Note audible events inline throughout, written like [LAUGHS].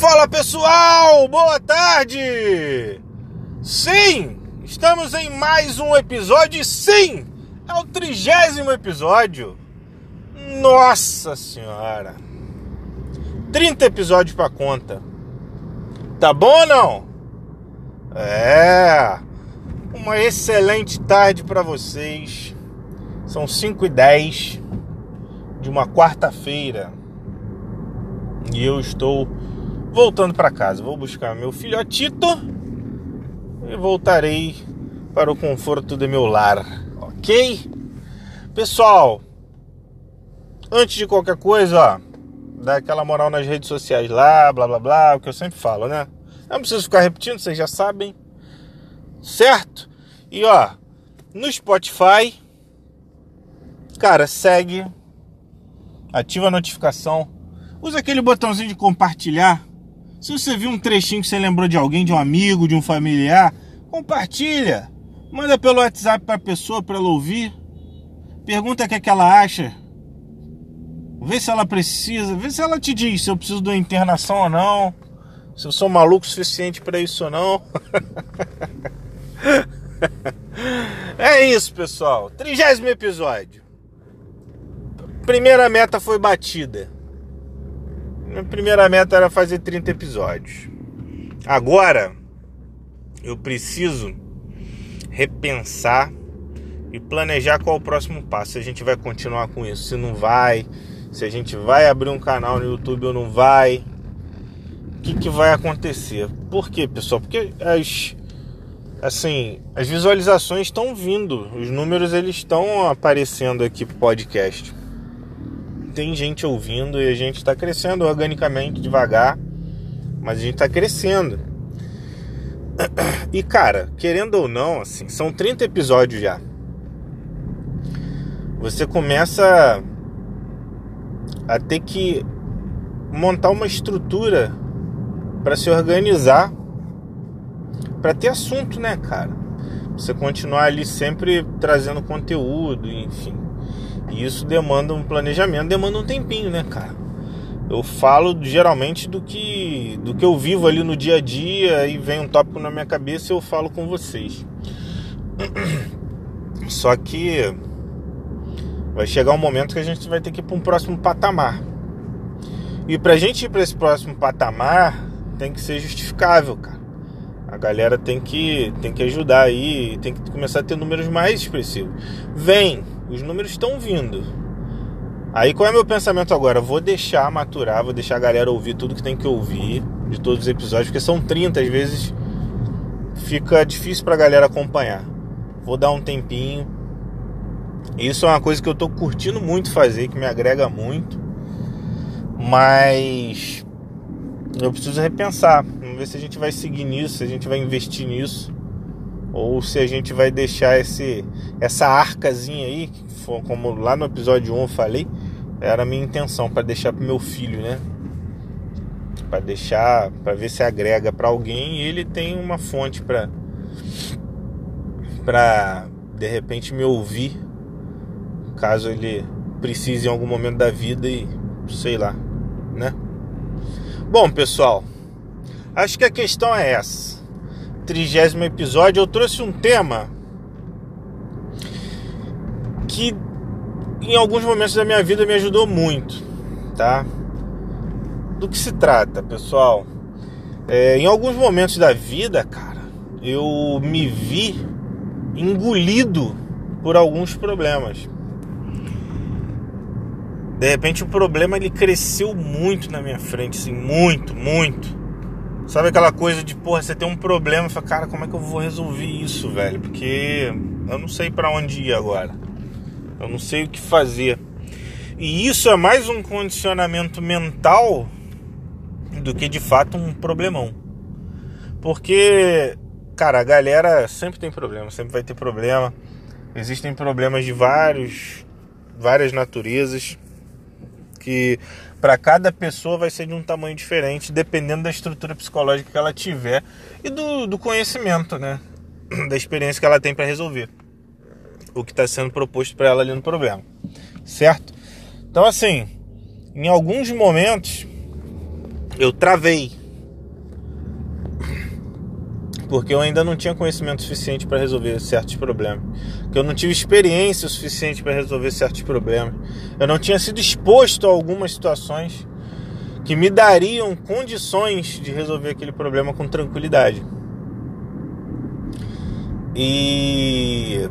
Fala pessoal, boa tarde! Sim, estamos em mais um episódio, sim, é o trigésimo episódio. Nossa senhora! 30 episódios pra conta. Tá bom ou não? É! Uma excelente tarde para vocês. São 5 e 10 de uma quarta-feira. E eu estou voltando para casa. Vou buscar meu filhotito e voltarei para o conforto de meu lar, ok? Pessoal, antes de qualquer coisa, ó, dá aquela moral nas redes sociais lá, blá blá blá, o que eu sempre falo, né? Não preciso ficar repetindo, vocês já sabem, certo? E ó, no Spotify, cara, segue, ativa a notificação, usa aquele botãozinho de compartilhar se você viu um trechinho que você lembrou de alguém, de um amigo, de um familiar, compartilha. Manda pelo WhatsApp para a pessoa para ela ouvir. Pergunta o que, é que ela acha. Vê se ela precisa, vê se ela te diz se eu preciso de uma internação ou não. Se eu sou maluco o suficiente para isso ou não. [LAUGHS] é isso, pessoal. Trigésimo episódio. Primeira meta foi batida. Minha primeira meta era fazer 30 episódios. Agora eu preciso repensar e planejar qual o próximo passo. Se a gente vai continuar com isso, se não vai, se a gente vai abrir um canal no YouTube ou não vai. O que, que vai acontecer? Por quê, pessoal? Porque as assim, as visualizações estão vindo, os números eles estão aparecendo aqui pro podcast tem gente ouvindo e a gente está crescendo organicamente, devagar, mas a gente está crescendo. [CLEARS THROAT] E cara, querendo ou não, assim, são 30 episódios já. Você começa a ter que montar uma estrutura para se organizar, para ter assunto, né, cara? Você continuar ali sempre trazendo conteúdo, enfim. E isso demanda um planejamento, demanda um tempinho, né, cara? Eu falo geralmente do que do que eu vivo ali no dia a dia e vem um tópico na minha cabeça e eu falo com vocês. [CLEARS THROAT] Só que vai chegar um momento que a gente vai ter que ir para um próximo patamar. E pra gente ir para esse próximo patamar, tem que ser justificável, cara. A galera tem que tem que ajudar aí, tem que começar a ter números mais expressivos. Vem, os números estão vindo. Aí qual é meu pensamento agora? Vou deixar maturar, vou deixar a galera ouvir tudo que tem que ouvir de todos os episódios, porque são 30, às vezes fica difícil pra galera acompanhar. Vou dar um tempinho. Isso é uma coisa que eu tô curtindo muito fazer, que me agrega muito. Mas eu preciso repensar. Vamos ver se a gente vai seguir nisso, se a gente vai investir nisso ou se a gente vai deixar esse essa arcazinha aí, que for, como lá no episódio 1 eu falei, era a minha intenção para deixar pro meu filho, né? Para deixar, para ver se agrega para alguém e ele tem uma fonte para para de repente me ouvir, caso ele precise em algum momento da vida e sei lá, né? Bom, pessoal, acho que a questão é essa trigésimo episódio, eu trouxe um tema que em alguns momentos da minha vida me ajudou muito, tá? Do que se trata, pessoal? É, em alguns momentos da vida, cara, eu me vi engolido por alguns problemas. De repente o problema ele cresceu muito na minha frente, assim, muito, muito. Sabe aquela coisa de, porra, você tem um problema e fala, cara, como é que eu vou resolver isso, velho? Porque eu não sei para onde ir agora. Eu não sei o que fazer. E isso é mais um condicionamento mental do que de fato um problemão. Porque, cara, a galera sempre tem problema, sempre vai ter problema. Existem problemas de vários, várias naturezas que para cada pessoa vai ser de um tamanho diferente, dependendo da estrutura psicológica que ela tiver e do, do conhecimento, né? [CLEARS THROAT] Da experiência que ela tem para resolver o que está sendo proposto para ela ali no problema, certo? Então, assim, em alguns momentos eu travei, porque eu ainda não tinha conhecimento suficiente para resolver certos problemas, que eu não tive experiência suficiente para resolver certos problemas, eu não tinha sido exposto a algumas situações que me dariam condições de resolver aquele problema com tranquilidade. E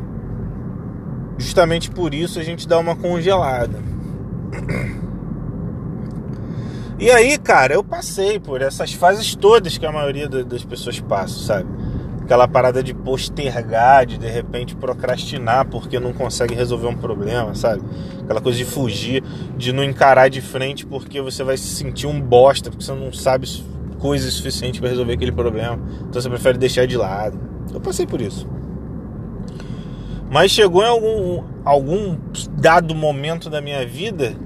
justamente por isso a gente dá uma congelada. [CLEARS THROAT] E aí, cara, eu passei por essas fases todas que a maioria das pessoas passa, sabe? Aquela parada de postergar, de de repente procrastinar porque não consegue resolver um problema, sabe? Aquela coisa de fugir, de não encarar de frente porque você vai se sentir um bosta, porque você não sabe coisas suficientes para resolver aquele problema. Então você prefere deixar de lado. Eu passei por isso. Mas chegou em algum, algum dado momento da minha vida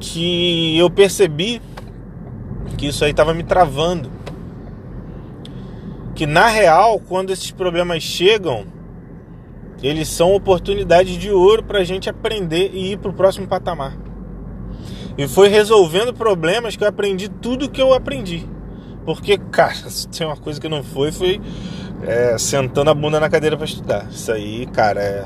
que eu percebi que isso aí estava me travando. Que na real, quando esses problemas chegam, eles são oportunidades de ouro para a gente aprender e ir para o próximo patamar. E foi resolvendo problemas que eu aprendi tudo que eu aprendi. Porque, cara, se tem uma coisa que não foi, foi é, sentando a bunda na cadeira para estudar. Isso aí, cara, é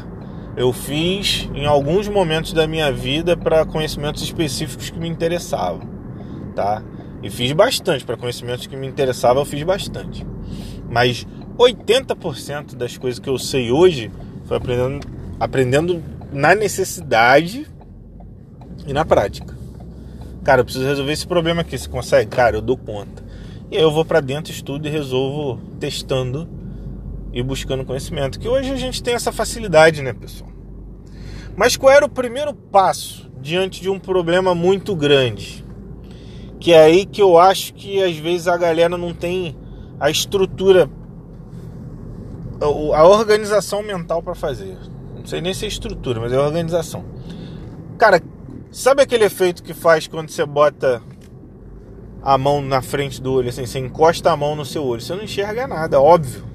eu fiz em alguns momentos da minha vida para conhecimentos específicos que me interessavam, tá? E fiz bastante para conhecimentos que me interessavam, eu fiz bastante. Mas 80% das coisas que eu sei hoje foi aprendendo, aprendendo na necessidade e na prática. Cara, eu preciso resolver esse problema aqui. Você consegue? Cara, eu dou conta. E aí eu vou para dentro, estudo e resolvo testando e buscando conhecimento. Que hoje a gente tem essa facilidade, né, pessoal? Mas qual era o primeiro passo diante de um problema muito grande? Que é aí que eu acho que às vezes a galera não tem a estrutura, a organização mental para fazer. Não sei nem se é estrutura, mas é organização. Cara, sabe aquele efeito que faz quando você bota a mão na frente do olho, assim, você encosta a mão no seu olho, você não enxerga nada, óbvio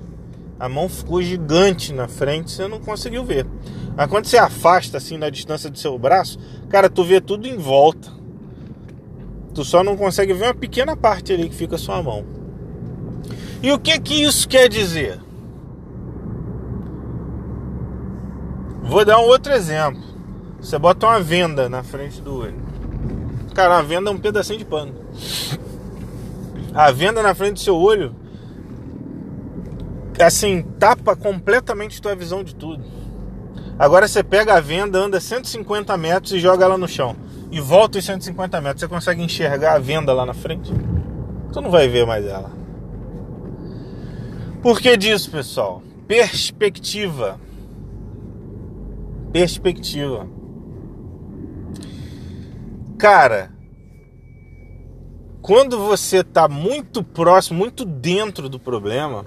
a mão ficou gigante na frente, você não conseguiu ver. Mas quando você afasta assim na distância do seu braço, cara, tu vê tudo em volta. Tu só não consegue ver uma pequena parte ali que fica a sua mão. E o que que isso quer dizer? Vou dar um outro exemplo. Você bota uma venda na frente do olho. Cara, a venda é um pedacinho de pano. A venda na frente do seu olho assim, tapa completamente tua visão de tudo. Agora você pega a venda, anda 150 metros e joga ela no chão. E volta os 150 metros. Você consegue enxergar a venda lá na frente? Tu não vai ver mais ela. Por que disso, pessoal? Perspectiva. Perspectiva. Cara, quando você está muito próximo, muito dentro do problema,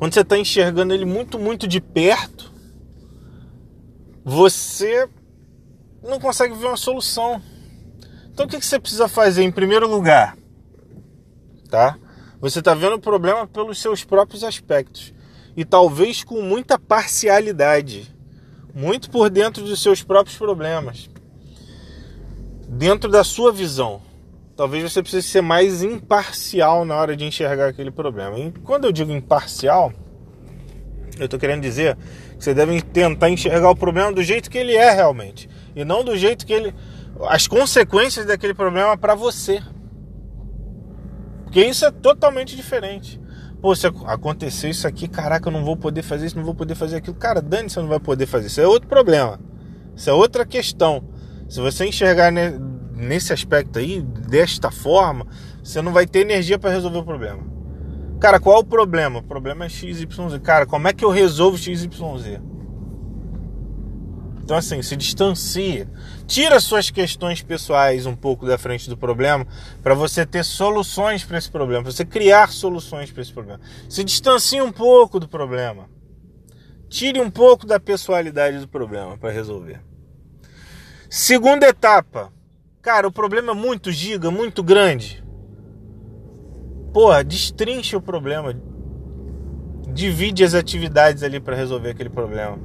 quando você está enxergando ele muito, muito de perto, você não consegue ver uma solução. Então o que você precisa fazer em primeiro lugar? Tá? Você está vendo o problema pelos seus próprios aspectos e talvez com muita parcialidade, muito por dentro dos seus próprios problemas, dentro da sua visão talvez você precise ser mais imparcial na hora de enxergar aquele problema. E quando eu digo imparcial, eu estou querendo dizer que você deve tentar enxergar o problema do jeito que ele é realmente e não do jeito que ele as consequências daquele problema para você. Porque isso é totalmente diferente. Pô, se acontecer isso aqui, caraca, eu não vou poder fazer isso, não vou poder fazer aquilo. Cara, dane você não vai poder fazer. Isso é outro problema. Isso é outra questão. Se você enxergar nesse aspecto aí, desta forma, você não vai ter energia para resolver o problema. Cara, qual é o problema? O problema é XYZ. Cara, como é que eu resolvo XYZ? Então, assim, se distancia. Tira suas questões pessoais um pouco da frente do problema para você ter soluções para esse problema, para você criar soluções para esse problema. Se distancie um pouco do problema. Tire um pouco da pessoalidade do problema para resolver. Segunda etapa, Cara, o problema é muito giga, muito grande. Porra, destrincha o problema. Divide as atividades ali para resolver aquele problema.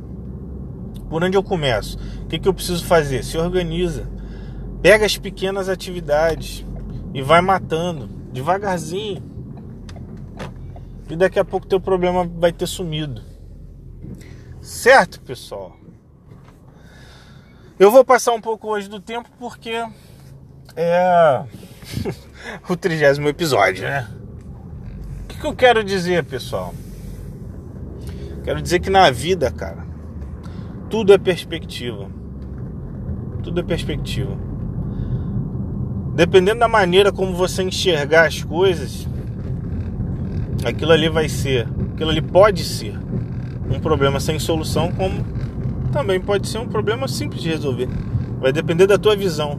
Por onde eu começo? O que, que eu preciso fazer? Se organiza. Pega as pequenas atividades e vai matando devagarzinho. E daqui a pouco teu problema vai ter sumido. Certo, pessoal? Eu vou passar um pouco hoje do tempo porque é [LAUGHS] o trigésimo episódio, né? O que, que eu quero dizer, pessoal? Quero dizer que na vida, cara, tudo é perspectiva. Tudo é perspectiva. Dependendo da maneira como você enxergar as coisas, aquilo ali vai ser, aquilo ali pode ser um problema sem solução, como também pode ser um problema simples de resolver. Vai depender da tua visão.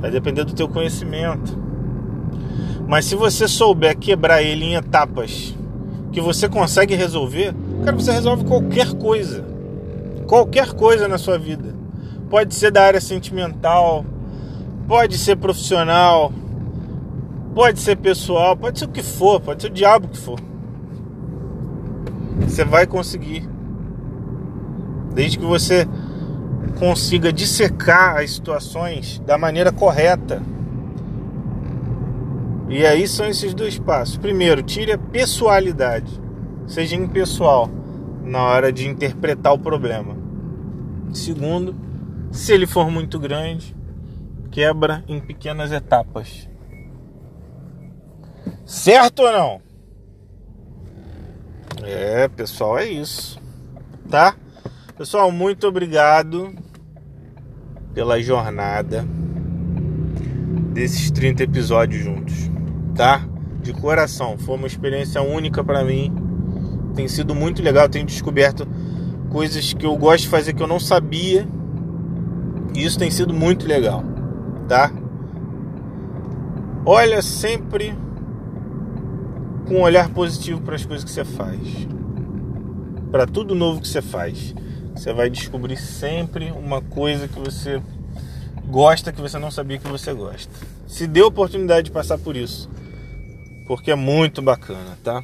Vai depender do teu conhecimento. Mas se você souber quebrar ele em etapas que você consegue resolver, cara, você resolve qualquer coisa. Qualquer coisa na sua vida. Pode ser da área sentimental, pode ser profissional, pode ser pessoal, pode ser o que for, pode ser o diabo que for. Você vai conseguir. Desde que você consiga dissecar as situações da maneira correta. E aí são esses dois passos. Primeiro, tire a pessoalidade, seja impessoal na hora de interpretar o problema. Segundo, se ele for muito grande, quebra em pequenas etapas. Certo ou não? É, pessoal, é isso. Tá? Pessoal, muito obrigado pela jornada desses 30 episódios juntos, tá? De coração, foi uma experiência única para mim. Tem sido muito legal, tenho descoberto coisas que eu gosto de fazer que eu não sabia. E isso tem sido muito legal, tá? Olha sempre com um olhar positivo para as coisas que você faz. Para tudo novo que você faz. Você vai descobrir sempre uma coisa que você gosta que você não sabia que você gosta. Se dê oportunidade de passar por isso, porque é muito bacana, tá?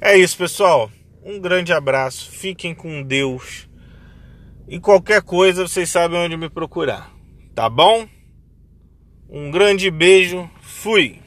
É isso, pessoal. Um grande abraço. Fiquem com Deus. E qualquer coisa, vocês sabem onde me procurar. Tá bom? Um grande beijo. Fui.